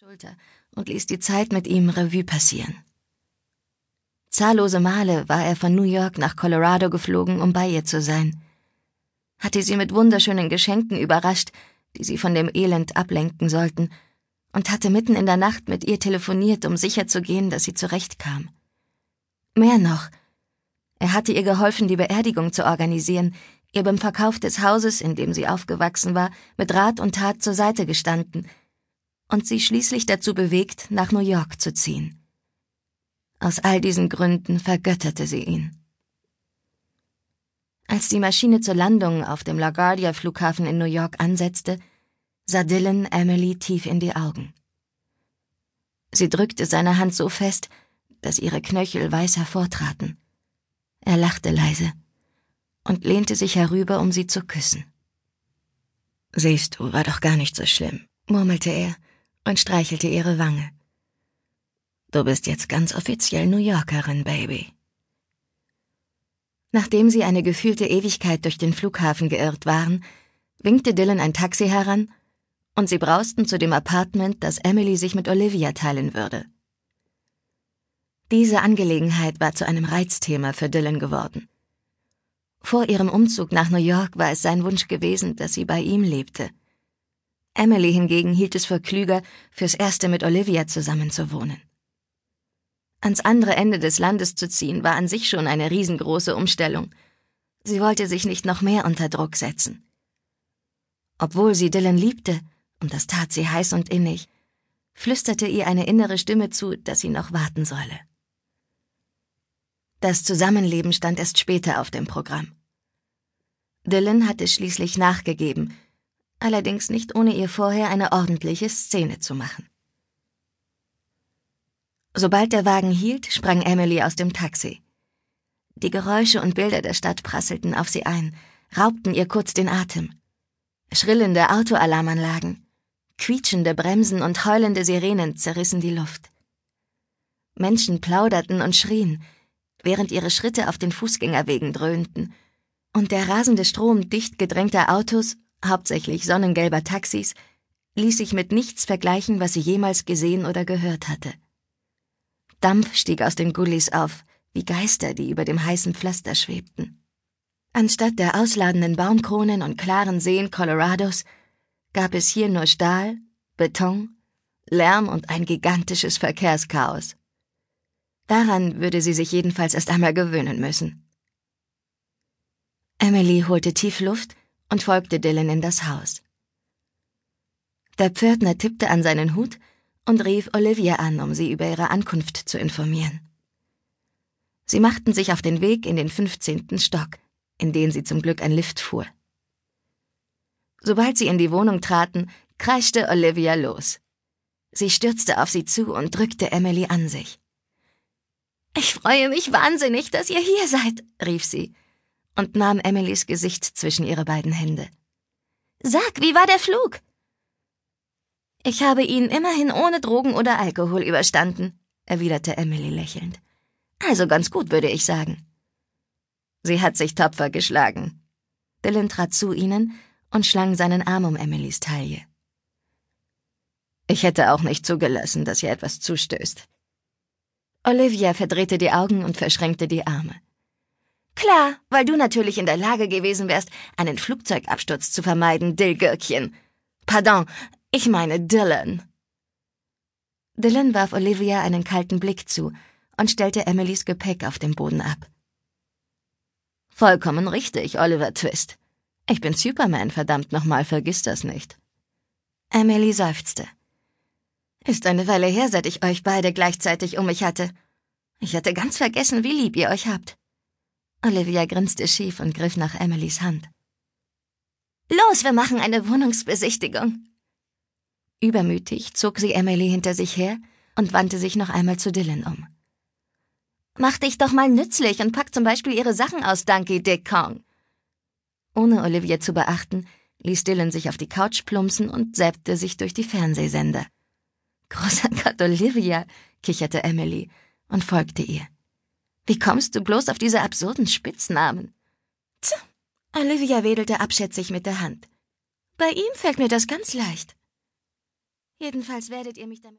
Schulter und ließ die Zeit mit ihm Revue passieren. Zahllose Male war er von New York nach Colorado geflogen, um bei ihr zu sein. Hatte sie mit wunderschönen Geschenken überrascht, die sie von dem Elend ablenken sollten, und hatte mitten in der Nacht mit ihr telefoniert, um sicherzugehen, dass sie zurechtkam. Mehr noch, er hatte ihr geholfen, die Beerdigung zu organisieren, ihr beim Verkauf des Hauses, in dem sie aufgewachsen war, mit Rat und Tat zur Seite gestanden – und sie schließlich dazu bewegt, nach New York zu ziehen. Aus all diesen Gründen vergötterte sie ihn. Als die Maschine zur Landung auf dem LaGuardia Flughafen in New York ansetzte, sah Dylan Emily tief in die Augen. Sie drückte seine Hand so fest, dass ihre Knöchel weiß hervortraten. Er lachte leise und lehnte sich herüber, um sie zu küssen. Siehst du, war doch gar nicht so schlimm, murmelte er und streichelte ihre Wange. Du bist jetzt ganz offiziell New Yorkerin, Baby. Nachdem sie eine gefühlte Ewigkeit durch den Flughafen geirrt waren, winkte Dylan ein Taxi heran und sie brausten zu dem Apartment, das Emily sich mit Olivia teilen würde. Diese Angelegenheit war zu einem Reizthema für Dylan geworden. Vor ihrem Umzug nach New York war es sein Wunsch gewesen, dass sie bei ihm lebte. Emily hingegen hielt es für klüger, fürs Erste mit Olivia zusammenzuwohnen. Ans andere Ende des Landes zu ziehen, war an sich schon eine riesengroße Umstellung. Sie wollte sich nicht noch mehr unter Druck setzen. Obwohl sie Dylan liebte, und das tat sie heiß und innig, flüsterte ihr eine innere Stimme zu, dass sie noch warten solle. Das Zusammenleben stand erst später auf dem Programm. Dylan hatte schließlich nachgegeben, allerdings nicht ohne ihr vorher eine ordentliche Szene zu machen. Sobald der Wagen hielt, sprang Emily aus dem Taxi. Die Geräusche und Bilder der Stadt prasselten auf sie ein, raubten ihr kurz den Atem. Schrillende Autoalarmanlagen, quietschende Bremsen und heulende Sirenen zerrissen die Luft. Menschen plauderten und schrien, während ihre Schritte auf den Fußgängerwegen dröhnten, und der rasende Strom dicht gedrängter Autos hauptsächlich sonnengelber Taxis, ließ sich mit nichts vergleichen, was sie jemals gesehen oder gehört hatte. Dampf stieg aus den Gullis auf, wie Geister, die über dem heißen Pflaster schwebten. Anstatt der ausladenden Baumkronen und klaren Seen Colorados gab es hier nur Stahl, Beton, Lärm und ein gigantisches Verkehrschaos. Daran würde sie sich jedenfalls erst einmal gewöhnen müssen. Emily holte tief Luft und folgte Dylan in das Haus. Der Pförtner tippte an seinen Hut und rief Olivia an, um sie über ihre Ankunft zu informieren. Sie machten sich auf den Weg in den fünfzehnten Stock, in den sie zum Glück ein Lift fuhr. Sobald sie in die Wohnung traten, kreischte Olivia los. Sie stürzte auf sie zu und drückte Emily an sich. Ich freue mich wahnsinnig, dass ihr hier seid, rief sie und nahm Emilys Gesicht zwischen ihre beiden Hände. Sag, wie war der Flug? Ich habe ihn immerhin ohne Drogen oder Alkohol überstanden, erwiderte Emily lächelnd. Also ganz gut, würde ich sagen. Sie hat sich tapfer geschlagen. Dylan trat zu ihnen und schlang seinen Arm um Emilys Taille. Ich hätte auch nicht zugelassen, dass ihr etwas zustößt. Olivia verdrehte die Augen und verschränkte die Arme. Klar, weil du natürlich in der Lage gewesen wärst, einen Flugzeugabsturz zu vermeiden, Dillgürkchen. Pardon, ich meine Dylan. Dylan warf Olivia einen kalten Blick zu und stellte Emilys Gepäck auf dem Boden ab. Vollkommen richtig, Oliver Twist. Ich bin Superman, verdammt nochmal, vergiss das nicht. Emily seufzte. Ist eine Weile her, seit ich euch beide gleichzeitig um mich hatte. Ich hatte ganz vergessen, wie lieb ihr euch habt. Olivia grinste schief und griff nach Emilys Hand. Los, wir machen eine Wohnungsbesichtigung. Übermütig zog sie Emily hinter sich her und wandte sich noch einmal zu Dylan um. Mach dich doch mal nützlich und pack zum Beispiel ihre Sachen aus, Donkey Dick Kong. Ohne Olivia zu beachten, ließ Dylan sich auf die Couch plumpsen und säbte sich durch die Fernsehsender. Großer Gott, Olivia, kicherte Emily und folgte ihr. Wie kommst du bloß auf diese absurden Spitznamen? Tch, Olivia wedelte abschätzig mit der Hand. Bei ihm fällt mir das ganz leicht. Jedenfalls werdet ihr mich damit